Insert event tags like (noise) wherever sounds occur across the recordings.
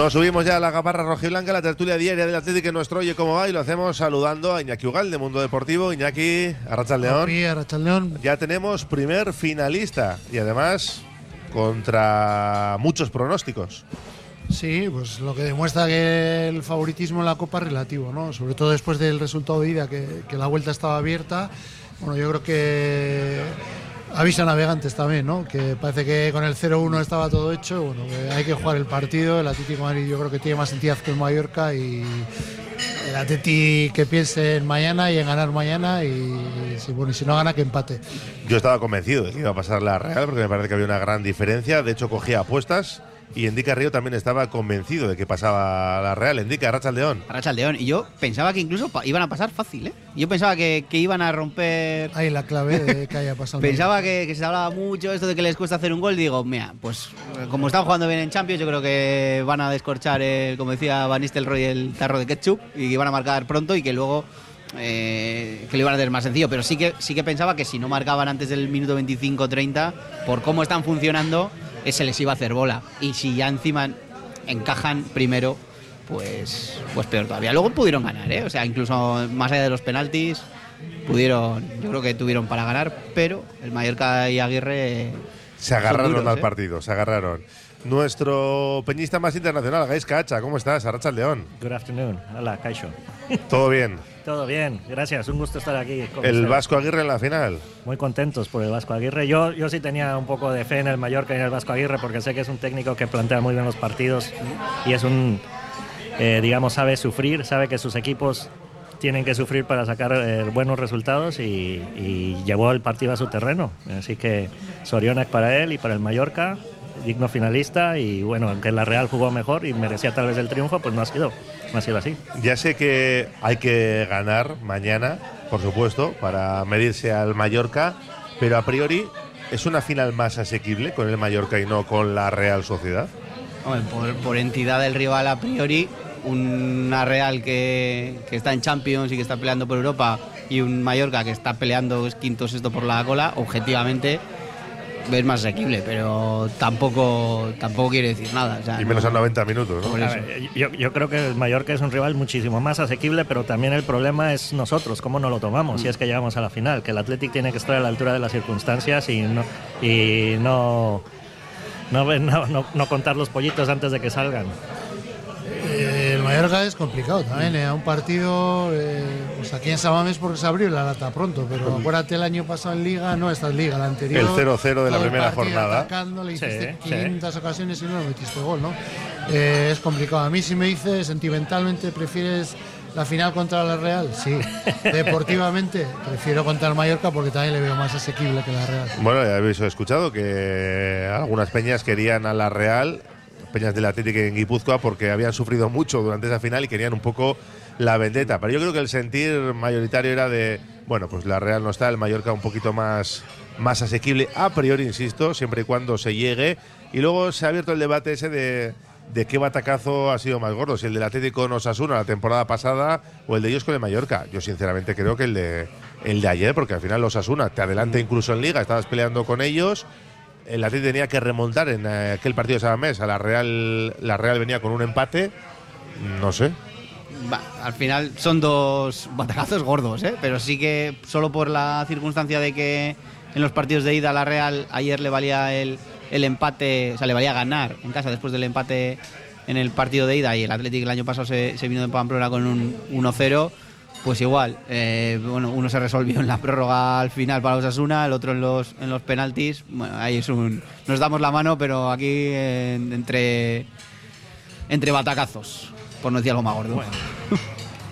Nos subimos ya a la gabarra rojiblanca, la tertulia diaria del Atlético en nuestro Oye Cómo Va y lo hacemos saludando a Iñaki Ugal de Mundo Deportivo. Iñaki, Arrachal León. Sí, Arrachal León. Ya tenemos primer finalista y además contra muchos pronósticos. Sí, pues lo que demuestra que el favoritismo en la Copa es relativo, ¿no? Sobre todo después del resultado de ida, que, que la vuelta estaba abierta. Bueno, yo creo que avisa navegantes también, ¿no? Que parece que con el 0-1 estaba todo hecho. Bueno, que hay que jugar el partido. El Atlético de Madrid yo creo que tiene más entidad que el Mallorca y el Atleti que piense en mañana y en ganar mañana y si, bueno, y si no gana que empate. Yo estaba convencido de que iba a pasar la Real porque me parece que había una gran diferencia. De hecho, cogía apuestas y Endica Río también estaba convencido de que pasaba la Real. Endica, Racha León. Racha León. Y yo pensaba que incluso pa- iban a pasar fácil, ¿eh? Yo pensaba que, que iban a romper. Ahí la clave de que haya pasado. (laughs) Pensaba que, que se hablaba mucho esto de que les cuesta hacer un gol. Digo, mira, pues como están jugando bien en Champions, yo creo que van a descorchar, el, como decía Van Nistelrooy, el tarro de ketchup y que van a marcar pronto y que luego eh, que lo iban a hacer más sencillo. Pero sí que, sí que pensaba que si no marcaban antes del minuto 25-30, por cómo están funcionando, se les iba a hacer bola. Y si ya encima encajan primero, pues, pues peor todavía. Luego pudieron ganar, ¿eh? O sea, incluso más allá de los penaltis, pudieron, yo creo que tuvieron para ganar, pero el Mallorca y Aguirre Se agarraron duros, al ¿eh? partido, se agarraron. Nuestro peñista más internacional, Gaisca Hacha, ¿cómo estás? Arracha León. Good afternoon. Hola, Caixo. (laughs) ¿Todo bien? Todo bien, gracias. Un gusto estar aquí. con El ustedes. Vasco Aguirre en la final. Muy contentos por el Vasco Aguirre. Yo, yo sí tenía un poco de fe en el Mallorca y en el Vasco Aguirre porque sé que es un técnico que plantea muy bien los partidos y es un, eh, digamos, sabe sufrir, sabe que sus equipos tienen que sufrir para sacar eh, buenos resultados y, y llevó el partido a su terreno. Así que Sorionak para él y para el Mallorca, digno finalista y bueno, aunque la Real jugó mejor y merecía tal vez el triunfo, pues no ha sido, no ha sido así. Ya sé que hay que ganar mañana, por supuesto, para medirse al Mallorca, pero a priori es una final más asequible con el Mallorca y no con la Real Sociedad. Hombre, por, por entidad del rival a priori, una Real que, que está en Champions y que está peleando por Europa y un Mallorca que está peleando es quinto o sexto por la cola, objetivamente es más asequible, pero tampoco tampoco quiere decir nada. o sea, Y menos no- a 90 minutos, ¿no? Ver, yo, yo creo que el Mallorca es un rival muchísimo más asequible, pero también el problema es nosotros, cómo no lo tomamos, si es que llegamos a la final, que el Athletic tiene que estar a la altura de las circunstancias y no, y no, no, no- no contar los pollitos antes de que salgan. Mallorca es complicado también. eh, un partido, eh, pues aquí en Samames porque se abrió la lata pronto, pero acuérdate el año pasado en Liga, no esta es Liga, la anterior. El 0-0 de la primera jornada. Atacando, le hiciste Sí, sí. 500 ocasiones y no le metiste gol, ¿no? Eh, es complicado. A mí, si me dices sentimentalmente, ¿prefieres la final contra la Real? Sí. (laughs) Deportivamente, prefiero contra el Mallorca porque también le veo más asequible que la Real. Bueno, ya habéis escuchado que algunas peñas querían a la Real, peñas del Atlético en Guipúzcoa, porque habían sufrido mucho durante esa final y querían un poco la vendetta. Pero yo creo que el sentir mayoritario era de, bueno, pues la Real no está, el Mallorca un poquito más, más asequible, a priori, insisto, siempre y cuando se llegue. Y luego se ha abierto el debate ese de, de qué batacazo ha sido más gordo, si el del Atlético con Osasuna la temporada pasada o el de ellos con el Mallorca. Yo sinceramente creo que el de, el de ayer, porque al final los Osasuna te adelanta incluso en Liga, estabas peleando con ellos. El Atlético tenía que remontar en aquel partido de Samamés. A la Real, la Real venía con un empate. No sé. Al final son dos batacazos gordos, ¿eh? pero sí que solo por la circunstancia de que en los partidos de ida a la Real ayer le valía el, el empate, o sea, le valía ganar en casa después del empate en el partido de ida y el Atlético el año pasado se, se vino de Pamplona con un 1-0, pues igual, eh, bueno, uno se resolvió en la prórroga al final para Osasuna, el otro en los, en los penaltis, bueno, ahí es un... Nos damos la mano, pero aquí en- entre entre batacazos, por no decir algo más gordo.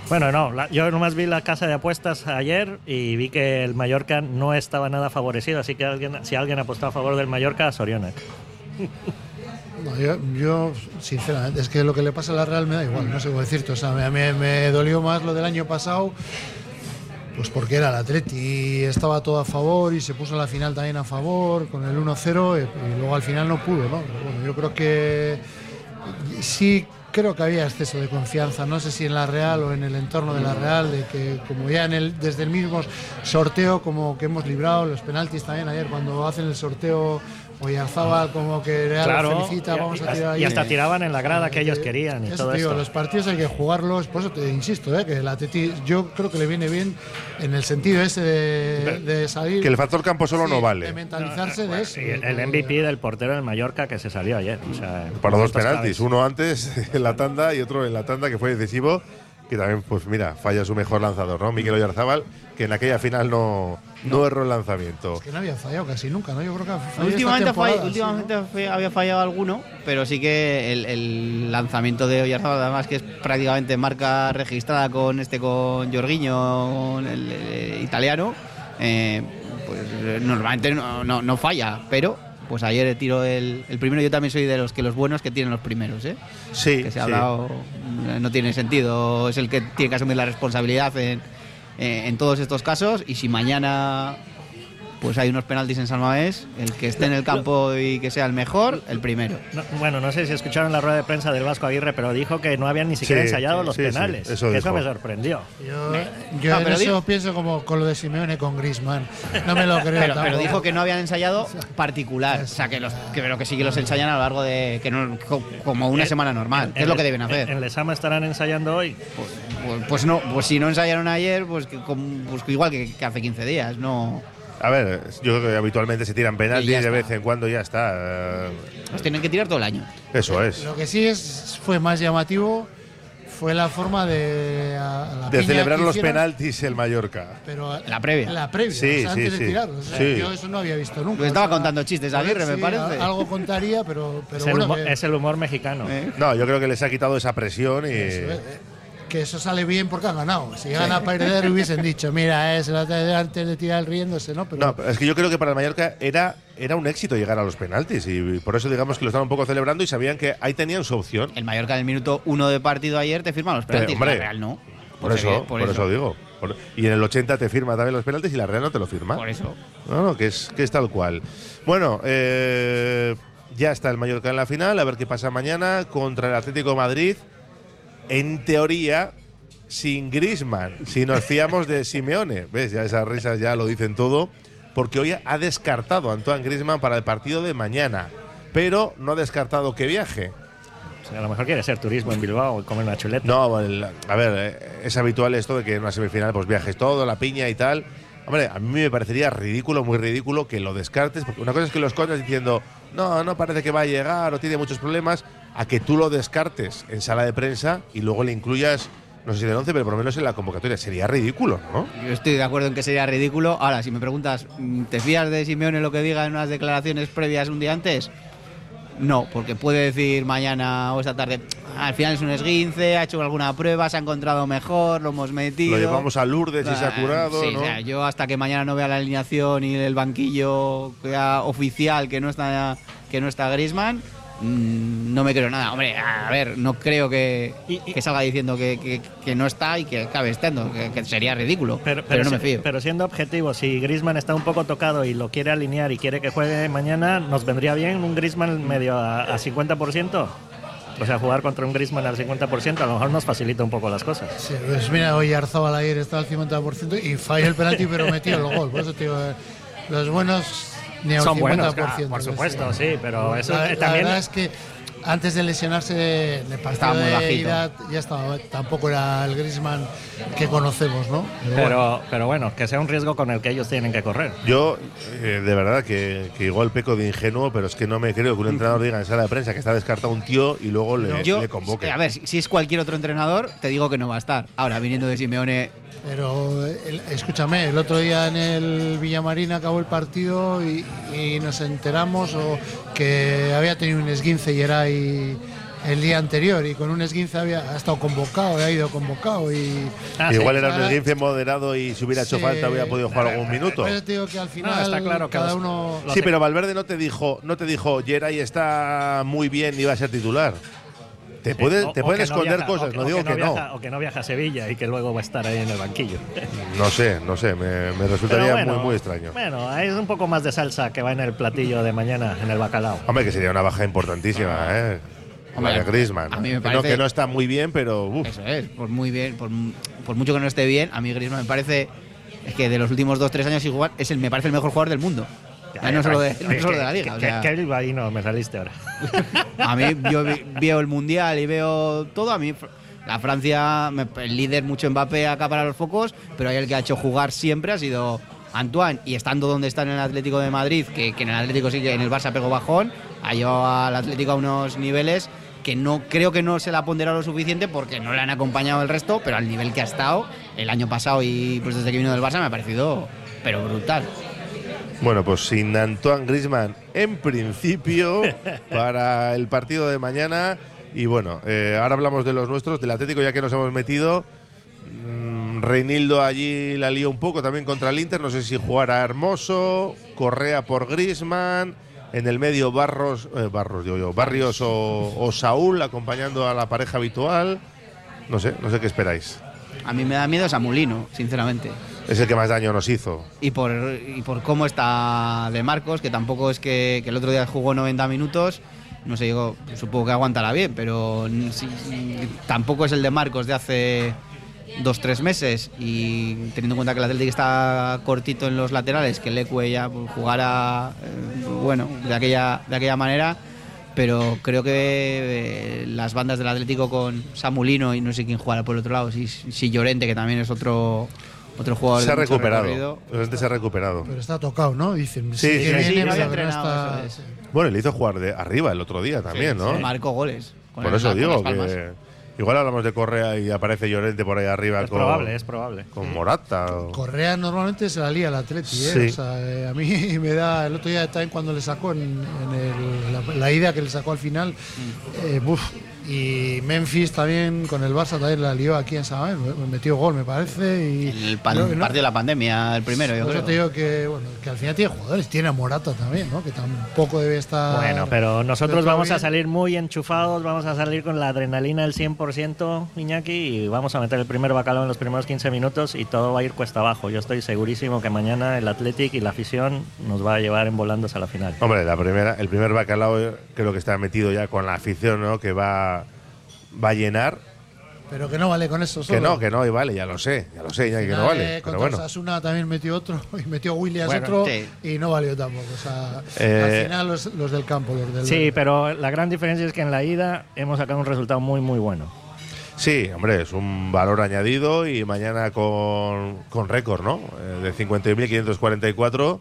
Bueno, no, la- yo nomás vi la casa de apuestas ayer y vi que el Mallorca no estaba nada favorecido, así que alguien, si alguien apostó a favor del Mallorca, Soriona. (laughs) Yo, sinceramente, es que lo que le pasa a la Real me da igual, no sé cómo decirte. O sea, me, me- me dolió más lo del año pasado, pues porque era el Atleti estaba todo a favor y se puso la final también a favor con el 1-0 y, luego al final no pudo, ¿no? Bueno, yo creo que sí creo que había exceso de confianza, no sé si en la Real o en el entorno de la Real, de que como ya desde el mismo sorteo como que hemos librado, los penaltis también ayer cuando hacen el sorteo Oyarzábal como que Real Claro, felicita, y- vamos y, a tirar ahí. y hasta tiraban en la grada que ellos querían y eso todo digo, esto. los partidos hay que jugarlos, por eso te insisto, eh, que el Atleti yo creo que le viene bien en el sentido ese de, de salir. Que el factor campo solo sí, no De vale. mentalizarse de eso. Y de el, el MVP del portero del Mallorca que se salió ayer. o sea, Para dos penaltis, uno antes (laughs) en la tanda y otro en la tanda que fue decisivo, que también, pues mira, falla su mejor lanzador, ¿no? Miquel Oyarzábal, que en aquella final no, no erró el lanzamiento. Que no había fallado casi nunca, ¿no? Yo creo que ha fallado Últimamente, esta temporada, fall- sí, últimamente había fallado alguno, pero sí que el, el lanzamiento de Oyarzábal, además que es prácticamente marca registrada con este con Jorginho, el, el italiano, eh, pues eh, normalmente no, no- no falla, pero pues ayer tiró el, el primero. Yo también soy de los que los buenos que tienen los primeros, ¿eh? Sí, que se ha sí. hablado eh, no tiene sentido, es el que tiene que asumir la responsabilidad en, eh, en todos estos casos y si mañana pues hay unos penaltis en San Mamés, el que esté en el campo y que sea el mejor, el primero. No, bueno, no sé si escucharon la rueda de prensa del Vasco Aguirre, pero dijo que no habían ni siquiera Sí, ensayado sí, los sí, sí, penales. eso eso dijo. me sorprendió. Yo, yo No, en pero eso digo- pienso como con lo de Simeone con Griezmann. No me lo (laughs) creo Pero, pero dijo que no habían ensayado particular, o sea que los que, pero que sí que los ensayan a lo largo de que no, co- como una En- semana normal, en- es lo que en- deben hacer. En, en Lesama estarán ensayando hoy. Pues, pues no, pues si no ensayaron ayer, pues, que, pues igual que, que hace 15 días, no A ver, yo creo que habitualmente se tiran penaltis y de está. vez en cuando ya está. los tienen que tirar todo el año. Eso es. Lo que sí es, fue más llamativo fue la forma de. a- a la De celebrar los hicieron, penaltis el Mallorca. Pero La previa. La previa, Sí, o sea, sí, antes sí. de tirarlos. O sea, Sí. Yo eso no había visto nunca. Pues estaba o sea, contando chistes Aguirre, me parece. a- Algo contaría, pero, pero es, el bueno. humor, que- es el humor mexicano. ¿Eh? No, yo creo que les ha quitado esa presión y. Eso, eh, que eso sale bien porque han ganado. Si llegan a perder hubiesen dicho, mira, es la de antes de tirar riéndose, ¿no? Pero No, pero es que yo creo que para el Mallorca era, era un éxito llegar a los penaltis y por eso digamos que lo estaban un poco celebrando y sabían que ahí tenían su opción. El Mallorca en el minuto uno de partido ayer te firma los Pero, penaltis, hombre, la Real no. Por, Pues eso, por, eso. digo. Por- y en el 80 te firma también los penaltis y la Real no te lo firma. Por eso. No, no, que es, que es tal cual. Bueno, eh, ya está el Mallorca en la final, a ver qué pasa mañana contra el Atlético de Madrid. En teoría, sin Grisman, si nos fiamos de Simeone. ¿Ves? Ya esas risas ya lo dicen todo. Porque hoy ha descartado a Antoine Grisman para el partido de mañana. Pero no ha descartado que viaje. O sea, a lo mejor quiere ser turismo en Bilbao y comer una chuleta. No, el- a ver, eh, es habitual esto de que en una semifinal pues viajes todo, la piña y tal. Hombre, a mí me parecería ridículo, muy ridículo que lo descartes, porque una cosa es que lo escondas diciendo, no, no parece que va a llegar o tiene muchos problemas, a que tú lo descartes en sala de prensa y luego le incluyas, no sé si del 11, pero por lo menos en la convocatoria. Sería ridículo, ¿no? Yo estoy de acuerdo en que sería ridículo. Ahora, si me preguntas, mm, ¿te fías de Simeone lo que diga en unas declaraciones previas un día antes? No, porque puede decir mañana o esta tarde, al final es un esguince, ha hecho alguna prueba, se ha encontrado mejor, lo hemos metido. Lo llevamos a Lourdes y se ha curado, sí, ¿no? o sea, yo hasta que mañana no vea la alineación y el banquillo oficial que no está que no está Griezmann, mm, no me creo nada. Hombre, a ver, no creo que, Y- y- que salga diciendo que, que- que no está y que acabe estando, que, que sería ridículo. Pero, Pero, pero, no me fío. pero siendo objetivo, si Grisman está un poco tocado y lo quiere alinear y quiere que juegue mañana, ¿nos vendría bien un Grisman medio a, a 50%? O sea, jugar contra un Grisman al 50% a lo mejor nos facilita un poco las cosas. Sí, pues mira, hoy Arzabal ayer está al 50% y falló el penalti, pero metió el gol. Por eso digo, eh, los buenos ni Son 50%. buenos, claro, por supuesto, sí, pero eso la, eh, la también... verdad es que antes de lesionarse partido Estaba muy bajito. ida ya estaba, tampoco era el Griezmann que conocemos, ¿no? Pero bueno. Pero, bueno, que sea un riesgo con el que ellos tienen que correr. Yo, eh, de verdad, que, que igual peco de ingenuo, pero es que no me creo que un entrenador diga en sala de prensa que está descartado un tío y luego le, Yo, le convoque. a ver, si, si es cualquier otro entrenador, te digo que no va a estar. Ahora, viniendo de Simeone, Pero el- escúchame, el otro día en el Villamarín acabó el partido y, y nos enteramos o que había tenido un esguince y era y, el día anterior y con un esguince había ha estado convocado, ha ido convocado y Ah, Igual sí. era un esguince moderado y si hubiera hecho falta hubiera podido jugar algún minuto. Por eso te digo que al final está claro que cada uno Sí, pero Valverde no te dijo, no te dijo, Geray está muy bien y va a ser titular. Te, puede- O- te pueden esconder viaja- cosas, no digo que, no. viaja- O que no viaja a Sevilla y que luego va a estar ahí en el banquillo. No sé, no sé, me, resultaría bueno, muy, muy extraño. Bueno, es un poco más de salsa que va en el platillo de mañana, en el bacalao. Hombre, que sería una baja importantísima, ¿eh? Hombre, de Griezmann. a mí me Que no- parece- que no está muy bien, pero uf. Eso es, por muy bien, por, por mucho que no esté bien, a mí Griezmann me parece es que de los últimos 2-3 años igual es el, me parece el mejor jugador del mundo. Ya, no solo de, no solo de la liga. que- o sea, que- que bilbaíno me saliste ahora. (laughs) a mí yo veo el mundial y veo todo. A mí la Francia, el líder mucho Mbappé acá para los focos, pero ahí el que ha hecho jugar siempre ha sido Antoine. Y estando donde está en el Atlético de Madrid, que, que en el Atlético sí que en el Barça pegó bajón, ha llevado al Atlético a unos niveles que no creo que no se le ha ponderado lo suficiente porque no le han acompañado el resto, pero al nivel que ha estado el año pasado y pues desde que vino del Barça me ha parecido pero brutal. Bueno, pues sin Antoine Grisman en principio (laughs) para el partido de mañana. Y bueno, eh, ahora hablamos de los nuestros, del Atlético, ya que nos hemos metido. Mm, Reinildo allí la lió un poco también contra el Inter. No sé si jugará Hermoso, Correa por Grisman. En el medio Barros, eh, Barros digo yo, Barrios o, o Saúl acompañando a la pareja habitual. No sé, no sé qué esperáis. A mí me da miedo Samulino, sinceramente. Es el que más daño nos hizo. y por, y por cómo está de Marcos, que tampoco es que, que el otro día jugó 90 minutos, no sé, digo, supongo que aguantará bien, pero sí- tampoco es el de Marcos de hace dos, tres meses y teniendo en cuenta que el Atlético está cortito en los laterales, que el Ecue ya pues, jugara, eh, bueno, de aquella, de aquella manera, pero creo que eh, las bandas del Atlético con Samulino y no sé quién jugará por el otro lado, si, si Llorente, que también es otro, otro jugador Se ha recuperado. Llorente se ha recuperado. pero está tocado, ¿no? Dicen. Sí, que sí, sí, pero no está-. Bueno, le hizo jugar de arriba el otro día también, ¿no? Marcó goles. Por el- eso digo que igual hablamos de Correa y aparece Llorente por ahí arriba Es con, probable, es probable. con Morata. o- Correa normalmente se la lía al Atleti, ¿eh? Sí. O sea, eh, a mí (laughs) me da. El otro día también cuando le sacó en, en el- la, la ida que le sacó al final. eh, buf, y Memphis también con el Barça también la lió aquí en San Mamés, me- metió gol, me parece. Y El pan- no- partido de la pandemia, el primero, yo creo. te digo que, bueno, que al final tiene jugadores, tiene a Morata también, ¿no? Que tampoco debe estar. Bueno, pero nosotros vamos a salir muy enchufados, vamos a salir con la adrenalina al 100%, Iñaki, y vamos a meter el primer bacalao en los primeros 15 minutos y todo va a ir cuesta abajo. Yo estoy segurísimo que mañana el Athletic y la afición nos va a llevar en volandos a la final. Hombre, la primera, el primer bacalao eh, creo que está metido ya con la afición, ¿no? Que va, va a llenar. Pero que no vale con eso solo. Que no, que no, y vale, ya lo sé, ya lo sé, ya que no vale. eh, Pero contra bueno. Osasuna también metió otro (laughs) y metió Williams Bueno, otro sí. y no valió tampoco. O sea, Eh, al final los, los del campo, los del Sí, pero la gran diferencia es que en la ida hemos sacado un resultado muy, muy bueno. Sí, hombre, es un valor añadido y mañana con, con récord, ¿no? Eh, de 51.544.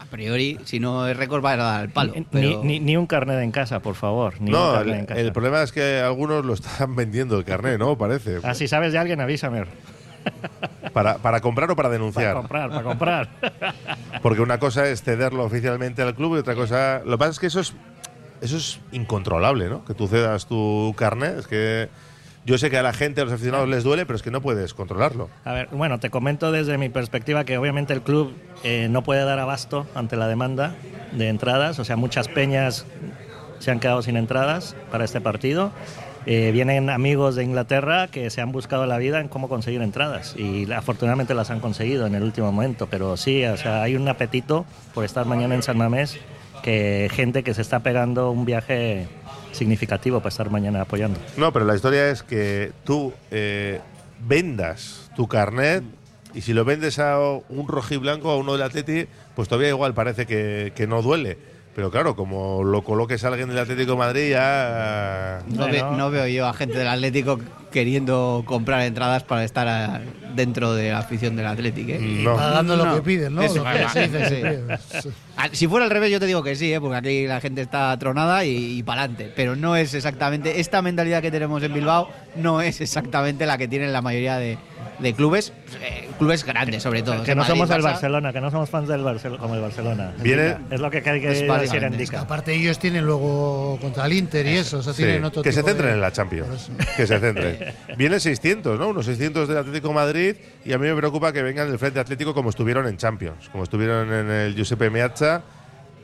A priori, si no es récord, va a dar el palo. Ni, pero- ni- ni un carnet en casa, por favor. Ni un No, carnet el, en casa. el problema es que algunos lo están vendiendo el carnet, ¿no? Parece. Ah, si sabes de alguien, avísame. Para, para comprar o para Para denunciar. comprar, para comprar. Porque una cosa es cederlo oficialmente al club y otra cosa. Lo que pasa es que eso es, eso es incontrolable, ¿no? Que tú cedas tu carnet. Es que yo sé que a la gente, a los aficionados les duele, pero es que no puedes controlarlo. A ver, bueno, te comento desde mi perspectiva que obviamente el club eh, no puede dar abasto ante la demanda de entradas, o sea, muchas peñas se han quedado sin entradas para este partido. Eh, vienen amigos de Inglaterra que se han buscado la vida en cómo conseguir entradas y afortunadamente las han conseguido en el último momento, pero sí, o sea, hay un apetito por estar mañana en San Mamés que gente que se está pegando un viaje significativo para estar mañana apoyando. No, pero la historia es que tú eh, vendas tu carnet y si lo vendes a un rojiblanco, a uno del Atleti, pues todavía igual parece que, que no duele. Pero claro, como lo coloques a alguien del Atlético de Madrid, ya. no, ve- no veo yo a gente del Atlético queriendo comprar entradas para estar a- dentro de la afición del Atlético. ¿eh? No. Pagando lo No. que piden, ¿no? Eso, Lo que claro. se dice Sí. Ah, Si fuera al revés, yo te digo que sí, ¿eh? porque aquí la gente está tronada y, para adelante. Pero no es exactamente. Esta mentalidad que tenemos en Bilbao no es exactamente la que tienen la mayoría de, de clubes. Eh, clubes grandes, sobre todo. Que O no sea, somos Barça, Barcelona, que no somos fans del Barcelona como el Barcelona. Viene- Es lo que hay que Es decir en grandes. Dica. Aparte ellos tienen luego contra el Inter y eso, o sea, Sí, tienen otro que se de- centren en la Champions. Que se centren. Vienen 600, ¿no? Unos 600 del Atlético de Madrid y a mí me preocupa que vengan del Frente Atlético como estuvieron en Champions, como estuvieron en el Giuseppe Meazza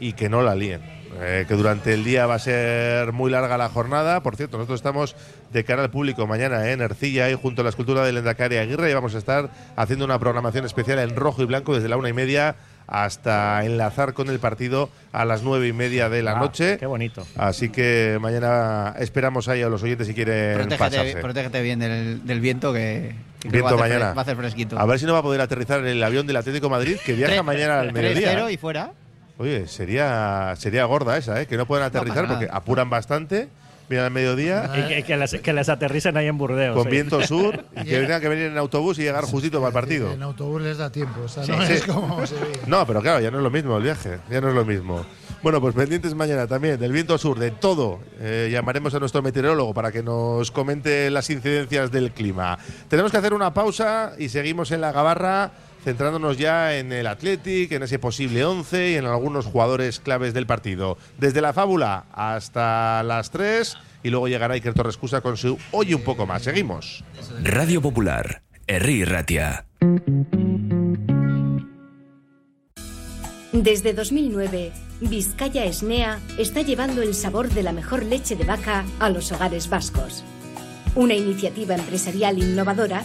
y que no la líen. Eh, que durante el día va a ser muy larga la jornada. Por cierto, nosotros estamos de cara al público mañana en Ercilla y junto a la escultura del Endacari Aguirre y vamos a estar haciendo una programación especial en rojo y blanco desde la una y media hasta enlazar con el partido a las nueve y media de la Ah, noche. Qué bonito. Así que mañana esperamos ahí a los oyentes si quieren Protégete, pasarse. protégete bien del, del viento que, que Viento va, a hacer mañana. va a hacer fresquito. A ver si no va a poder aterrizar en el avión del Atlético de Madrid que viaja mañana al 3-0 mediodía. y fuera. Oye, sería, sería gorda esa, ¿eh? Que no puedan aterrizar porque apuran bastante. Vienen al mediodía Y que, que les, que aterricen ahí en Burdeos. con sí. viento sur (laughs) y que tengan que venir en autobús y llegar justito para el partido. En autobús les da tiempo, o sea, no Sí. es como Sevilla. No, pero claro, ya no es lo mismo el viaje, ya no es lo mismo. Bueno, pues pendientes mañana también del viento sur, de todo. Eh, llamaremos a nuestro meteorólogo para que nos comente las incidencias del clima. Tenemos que hacer una pausa y seguimos en la gabarra, centrándonos ya en el Athletic, en ese posible 11 y en algunos jugadores claves del partido. Desde la fábula hasta las 3 y luego llegará Iker Torrescusa con su Oye un poco más. Seguimos. Radio Popular, Herri Ratia. Desde 2009, Vizcaya Esnea está llevando el sabor de la mejor leche de vaca a los hogares vascos. Una iniciativa empresarial innovadora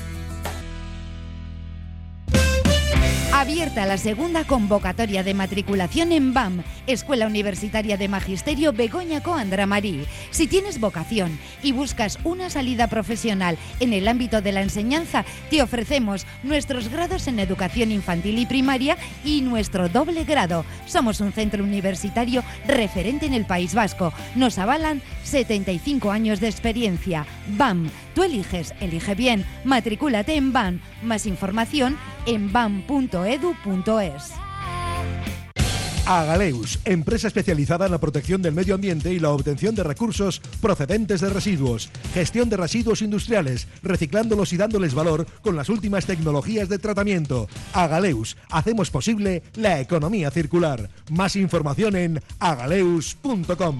Abierta la segunda convocatoria de matriculación en BAM, Escuela Universitaria de Magisterio Begoña Coandra Marí. Si tienes vocación y buscas una salida profesional en el ámbito de la enseñanza, te ofrecemos nuestros grados en educación infantil y primaria y nuestro doble grado. Somos un centro universitario referente en el País Vasco. Nos avalan 75 años de experiencia. BAM, tú eliges, elige bien. Matricúlate en BAM. Más información en bam.edu.es. Agaleus, empresa especializada en la protección del medio ambiente y la obtención de recursos procedentes de residuos, gestión de residuos industriales, reciclándolos y dándoles valor con las últimas tecnologías de tratamiento. Agaleus, hacemos posible la economía circular. Más información en agaleus.com.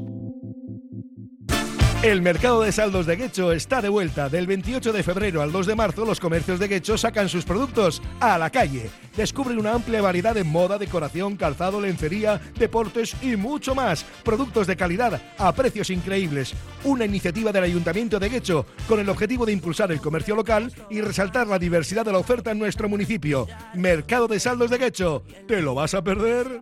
El mercado de saldos de Guecho está de vuelta. Del 28 de febrero al 2 de marzo, los comercios de Guecho sacan sus productos a la calle. Descubren una amplia variedad de moda, decoración, calzado, lencería, deportes y mucho más. Productos de calidad a precios increíbles. Una iniciativa del Ayuntamiento de Guecho con el objetivo de impulsar el comercio local y resaltar la diversidad de la oferta en nuestro municipio. Mercado de saldos de Guecho. ¿Te lo vas a perder?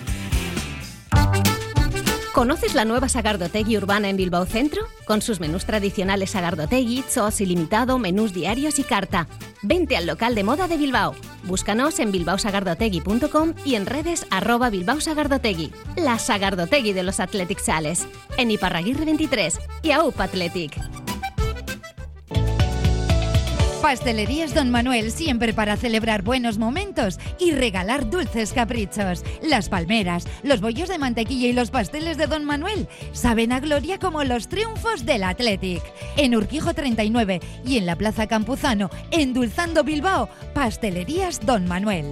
¿Conoces la nueva Sagardotegui urbana en Bilbao Centro? Con sus menús tradicionales Sagardotegui, Chos ilimitado, menús diarios y carta. Vente al local de moda de Bilbao. Búscanos en bilbaosagardotegui.com y en redes arroba Bilbao Sagardotegui. La Sagardotegui de los Athletic Sales. En Iparraguirre 23 y AUP Athletic. Pastelerías Don Manuel, siempre para celebrar buenos momentos y regalar dulces caprichos. Las palmeras, los bollos de mantequilla y los pasteles de Don Manuel saben a gloria como los triunfos del Athletic. En Urquijo 39 y en la Plaza Campuzano, endulzando Bilbao, Pastelerías Don Manuel.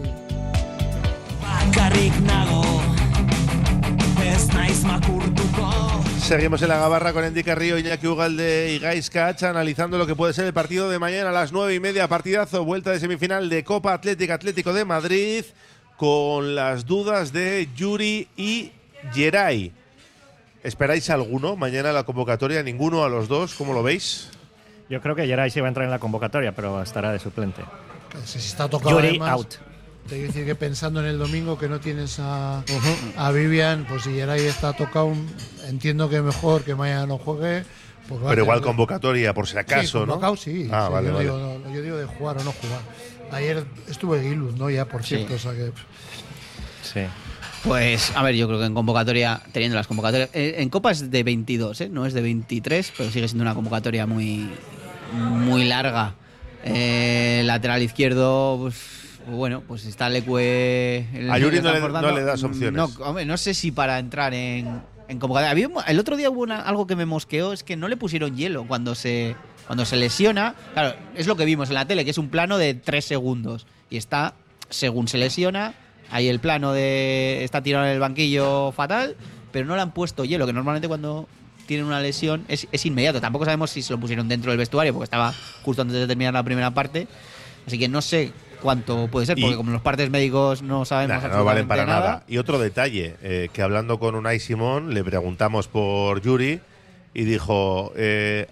Seguimos en la gabarra con Endy Carrillo, Iñaki Ugalde y Gais Cach analizando lo que puede ser el partido de mañana a las nueve y media. Partidazo, vuelta de semifinal de Copa Atlética Atlético de Madrid con las dudas de Yuri y Geray. ¿Esperáis alguno mañana en la convocatoria? ¿Ninguno a los dos? ¿Cómo lo veis? Yo creo que Geray sí va a entrar en la convocatoria, pero estará de suplente. Si está tocado Yuri además, out. Te quiero decir que pensando en el domingo que no tienes a, a Vivian, pues si Geray está tocado, entiendo que mejor que mañana no juegue. Pues va a Pero igual convocatoria, por si Sí, acaso, ¿no? convocado sí. Ah, sí, vale, yo, vale. Digo, no, yo digo de jugar o no jugar. Ayer estuve Giluz, ¿no? Ya, por Sí. cierto, o sea que... Sí. Pues, a ver, yo creo que en convocatoria, teniendo las convocatorias. eh, en Copa es de 22, ¿eh? no es de 23, pero sigue siendo una convocatoria muy, muy larga. Eh, lateral izquierdo, pues, bueno, pues está Leque. el A Yuri no le- no le das opciones. No, hombre, no sé si para entrar en, en convocatoria. Había el otro día hubo una- algo que me mosqueó, es que no le pusieron hielo cuando se, cuando se lesiona. Claro, es lo que vimos en la tele, que es un plano de 3 segundos. Y está, según se lesiona, ahí el plano de. Está tirado en el banquillo fatal, pero no le han puesto hielo, que normalmente cuando tienen una lesión es, es inmediato. Tampoco sabemos si se lo pusieron dentro del vestuario, porque estaba justo antes de terminar la primera parte. Así que no sé cuánto puede ser, Y- porque como los partes médicos no sabemos Nah, no valen para nada. Y otro detalle, eh, que hablando con Unai Simón, le preguntamos por Yuri y dijo, eh,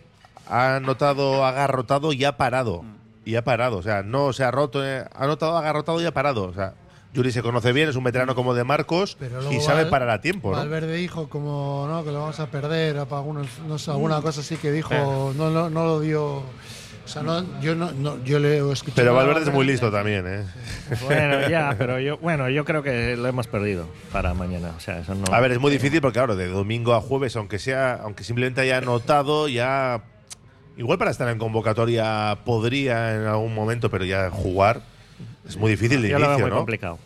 ha notado agarrotado y ha parado. Y ha parado, o sea, no se ha roto, eh, ha notado agarrotado y ha parado. O sea, Yuri se conoce bien, es un veterano como de Marcos Pero y sabe Val- parar a tiempo, ¿no? Valverde dijo como no que lo vamos a perder, para algunos, no sé, alguna cosa así que dijo, no, no, no lo dio. O sea, no, yo no, no- yo le he escuchado. Pero Valverde es muy listo también, ¿eh? Bueno, ya, pero yo, bueno, yo creo que lo hemos perdido para mañana. O sea, eso no. A ver, es muy difícil porque, claro, de domingo a jueves, aunque sea, aunque simplemente haya anotado, ya. Igual para estar en convocatoria podría en algún momento, pero ya jugar es muy difícil de yo lo veo inicio, muy ¿no? complicado.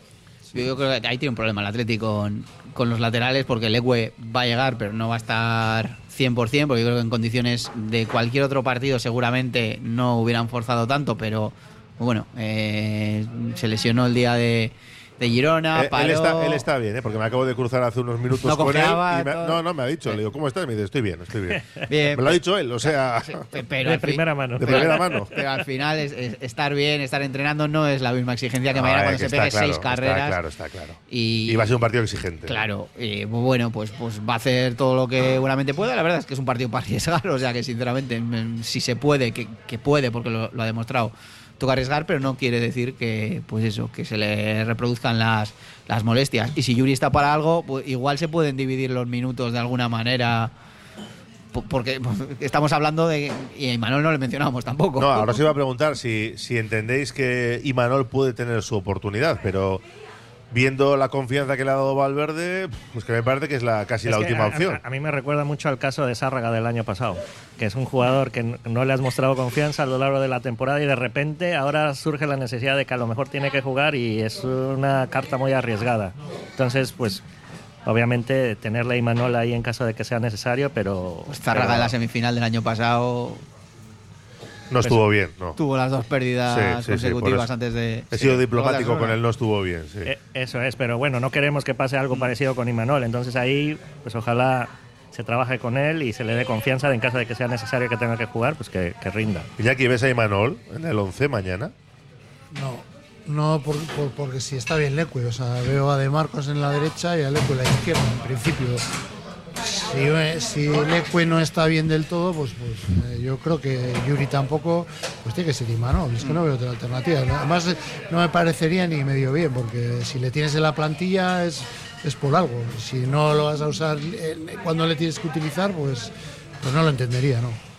Yo, yo creo que ahí tiene un problema el Atlético con, con los laterales porque el Egue va a llegar, pero no va a estar 100%, porque yo creo que en condiciones de cualquier otro partido seguramente no hubieran forzado tanto, pero bueno, eh, se lesionó el día de, de Girona, Eh, él, está, él está bien, ¿eh? porque me acabo de cruzar hace unos minutos No con él. y me- no, no, me ha dicho. Le digo, ¿cómo estás? Me dice, estoy bien, estoy bien. (laughs) Bien, me lo ha dicho él, o sea. (laughs) (laughs) Pe- pero de primera mano. De primera mano. Pero al final es- es- estar bien, estar entrenando no es la misma exigencia que No, mañana cuando que se pegue claro, seis carreras. Está claro, está claro. Y, Y va a ser un partido exigente. Claro, y bueno, pues, pues va a hacer todo lo que buenamente pueda. La verdad es que es un partido para arriesgar, o sea que sinceramente, mm, si se puede, que, que puede, porque lo, lo ha demostrado, toca arriesgar, pero no quiere decir que, pues eso, que se le reproduzcan las, las molestias. Y si Yuri está para algo, pues igual se pueden dividir los minutos de alguna manera. po- Porque estamos hablando de. Y a Imanol no le mencionamos tampoco. No, ahora os iba a preguntar si, si entendéis que Imanol puede tener su oportunidad, pero viendo la confianza que le ha dado Valverde, pues que me parece que es la, casi Es la última a- opción. A, a mí me recuerda mucho al caso de Zárraga del año pasado, que es un jugador que n- no le has mostrado confianza a lo largo de la temporada y de repente ahora surge la necesidad de que a lo mejor tiene que jugar y es una carta muy arriesgada. Entonces, pues obviamente tenerle a Imanol ahí en caso de que sea necesario, pero... Pues Zárraga pero- en la semifinal del año pasado No estuvo bien, no. Tuvo las dos pérdidas Sí, sí, sí, consecutivas antes de. He sido Sí. diplomático con él, no estuvo bien. Sí. Eh, eso es, pero bueno, no queremos que pase algo parecido con Imanol. Entonces ahí, pues ojalá se trabaje con él y se le dé confianza de en caso de que sea necesario que tenga que jugar, pues que, que rinda. Iñaki, ¿ves a Imanol en el 11 mañana? No, no por- por- porque si está bien Leque. O sea, veo a De Marcos en la derecha y a Leque en la izquierda, en principio. Si, eh, si Leque no está bien del todo, pues, pues eh, yo creo que Yuri tampoco, pues tiene que ser Imanol. Es que no veo otra alternativa. Además, no me parecería ni medio bien, porque si le tienes en la plantilla es, es por algo. Si no lo vas a usar eh, cuando le tienes que utilizar, pues, pues no lo entendería, ¿no?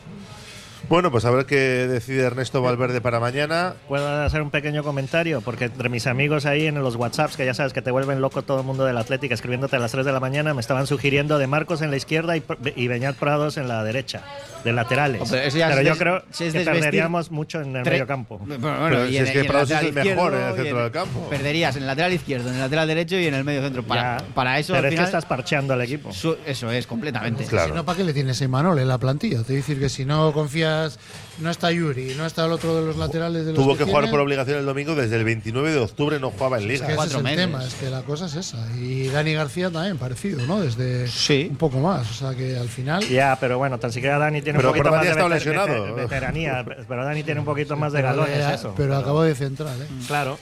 Bueno, pues a ver qué decide Ernesto Valverde para mañana. ¿Puedo hacer un pequeño comentario? Porque entre mis amigos ahí en los WhatsApps, que ya sabes que te vuelven loco todo el mundo del Atlético escribiéndote a las 3 de la mañana, me estaban sugiriendo de Marcos en la izquierda y, y Beñat Prados en la derecha, de laterales. Pero eso ya es yo des- creo si es que perderíamos mucho en el medio campo. Bueno, Pero si en- es que Prados es lateral el mejor en el centro del campo. Perderías en el lateral izquierdo, en el lateral derecho y en el medio centro. Para, Ya, para eso, pero al es que final, estás parcheando al equipo. su- eso es, completamente. Claro. Si no, ¿para qué le tienes a Imanol en la plantilla? Te voy a decir que si no confías, no está Yuri, no está el otro de los laterales de los Tuvo que jugar por obligación el domingo, desde el 29 de octubre no jugaba en es Liga. que ese Cuatro es el meses. tema, es que la cosa es esa. Y Dani García también parecido, ¿no? Desde Sí. un poco más. O sea que al final. Ya, pero bueno, tan siquiera Dani tiene Pero- un poquito pero más de ha estado lesionado. veter- veteranía, pero Dani tiene un poquito más de pero, galones, eh, eso. pero acabó de central, ¿eh? Claro.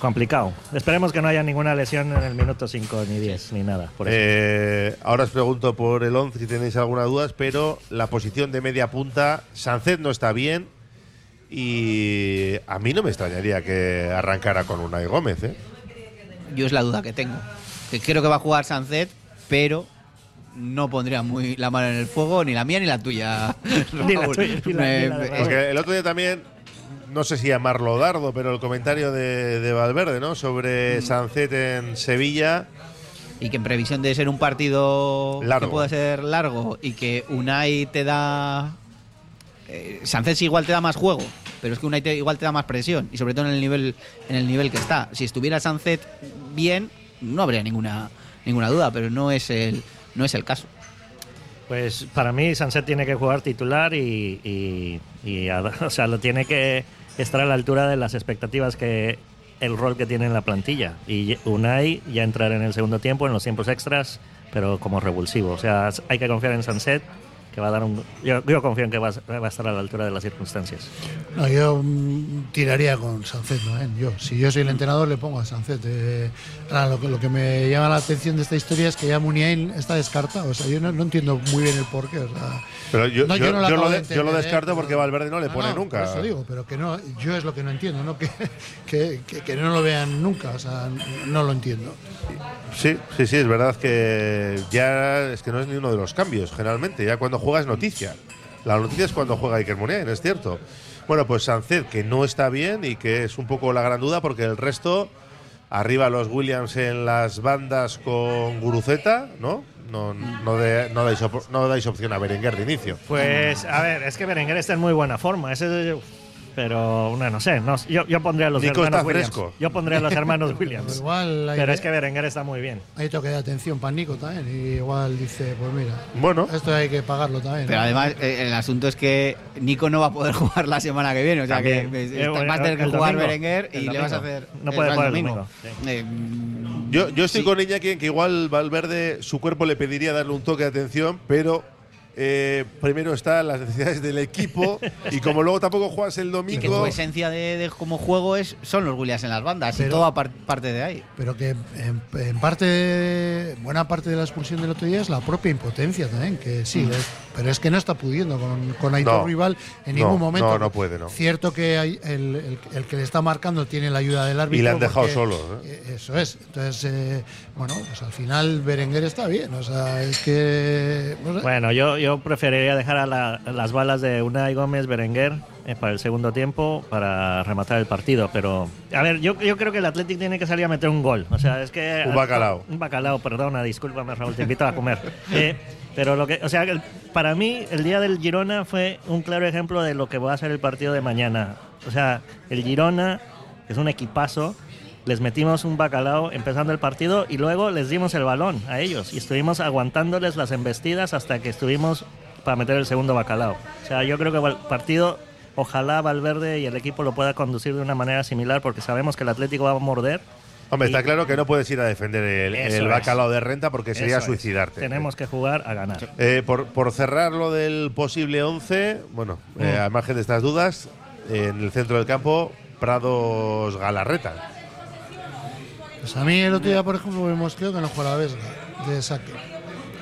Complicado. Esperemos que no haya ninguna lesión en el minuto 5 ni 10 ni nada. Por eso. Eh, ahora os pregunto por el 11 si tenéis alguna duda, pero la posición de media punta, Sancet no está bien y a mí no me extrañaría que arrancara con Unai Gómez. ¿eh? Yo es la duda que tengo. Que creo que va a jugar Sancet, pero no pondría muy la mano en el fuego, ni la mía ni la tuya. (laughs) Ni la Raúl. tuya, ni la- Me- ni la de me- Raúl. Porque el otro día también, no sé si llamarlo dardo, pero el comentario de, de Valverde ¿no? sobre Sancet en Sevilla. y que en previsión de ser un partido Largo. que pueda ser largo y que Unai te da eh, Sánchez igual te da más juego pero es que Unai te- igual te da más presión y sobre todo en el nivel en el nivel que está si estuviera Sánchez bien no habría ninguna ninguna duda pero no es el no es el caso Pues para mí Sanset tiene que jugar titular y, y- (laughs) o sea, lo tiene que estar a la altura de las expectativas que el rol que tiene en la plantilla. Y Unai ya entrará en el segundo tiempo, en los tiempos extras, pero como revulsivo. O sea, hay que confiar en Sanset, que va a dar un... Yo, yo confío en que va, a- va a estar a la altura de las circunstancias. No, yo mm, tiraría con Sancet, ¿no? ¿eh? Yo, si yo soy el entrenador, le pongo a Sancet. Eh, ahora, lo, que- lo que me llama la atención de esta historia es que ya Muniain está descartado. O sea, yo no, no entiendo muy bien el porqué. O sea, Pero yo, No, yo- yo no lo yo lo, de lo ¿eh? descarto Pero- porque Valverde no le No, pone no, nunca. Por eso digo, pero que no, yo es lo que no entiendo, ¿no? Que, que, que- que no lo vean nunca. O sea, no lo entiendo. Sí, sí, sí, es verdad que ya es que no es ni uno de los cambios, generalmente. Ya cuando juega es noticia. La noticia es cuando juega Iker Muniain, es cierto. Bueno, pues Sancet, que no está bien y que es un poco la gran duda porque el resto, arriba los Williams en las bandas con Guruceta, ¿no? No, no, de- no dais, no dais opción a Berenguer de inicio. Pues, a ver, es que Berenguer está en muy buena forma. Ese, pero, no, no sé. No, yo, yo pondría a los Nico hermanos está Williams. fresco. Yo pondría a los hermanos (laughs) Williams. Igual hay, Pero es que Berenguer está muy bien. hay toque de atención para Nico también. Y igual dice, pues mira, Bueno, esto hay que pagarlo también. pero ¿no? además eh, el asunto es que Nico no va a poder (laughs) jugar la semana que viene o sea También. que eh, bueno, vas a tener que el jugar domingo. Berenguer y le vas a hacer No puede el jugar el domingo. domingo, Eh, yo, yo estoy Sí. con Iñaki en que igual Valverde, su cuerpo le pediría darle un toque de atención, pero eh, primero están las necesidades del equipo y como luego tampoco juegas el y que tu domingo. esencia de, de como juego es son los Williams en las bandas y Pero- todo par- parte de ahí Pero que en, en parte, buena parte de la expulsión del otro día es la propia impotencia también, que sí, es- pero es que no está pudiendo con, con Aitor No, Rival en no, ningún momento. no, no puede, no. Cierto que hay el, el- el que le está marcando tiene la ayuda del árbitro. Y le han dejado porque- solo, ¿eh? eh, Eso es. Entonces, eh, bueno, pues al final Berenguer está bien. O sea, es que. no sé. Bueno, yo, yo preferiría dejar a, la- las balas de Unai Gómez Berenguer eh, para el segundo tiempo para rematar el partido. Pero, a ver, yo, yo creo que el Athletic tiene que salir a meter un gol. O sea, es que. Un bacalao. Un bacalao, perdona, discúlpame, Raúl, te invito a comer. (laughs) Eh, pero lo que, o sea, para mí, el día del Girona fue un claro ejemplo de lo que va a ser el partido de mañana. O sea, el Girona es un equipazo. Les metimos un bacalao empezando el partido y luego les dimos el balón a ellos y estuvimos aguantándoles las embestidas hasta que estuvimos para meter el segundo bacalao. O sea, yo creo que el partido ojalá Valverde y el equipo lo pueda conducir de una manera similar porque sabemos que el Atlético va a morder. Hombre, está claro que no puedes ir a defender el, es. bacalao de renta porque sería Eso es. suicidarte. Tenemos que jugar a ganar. Eh, por, por cerrar lo del posible 11, bueno, eh, Mm. al margen de estas dudas, en el centro del campo, Prados Galarreta. Pues a mí el otro día, por ejemplo, me mosqueó que no jugara Vesga de saque.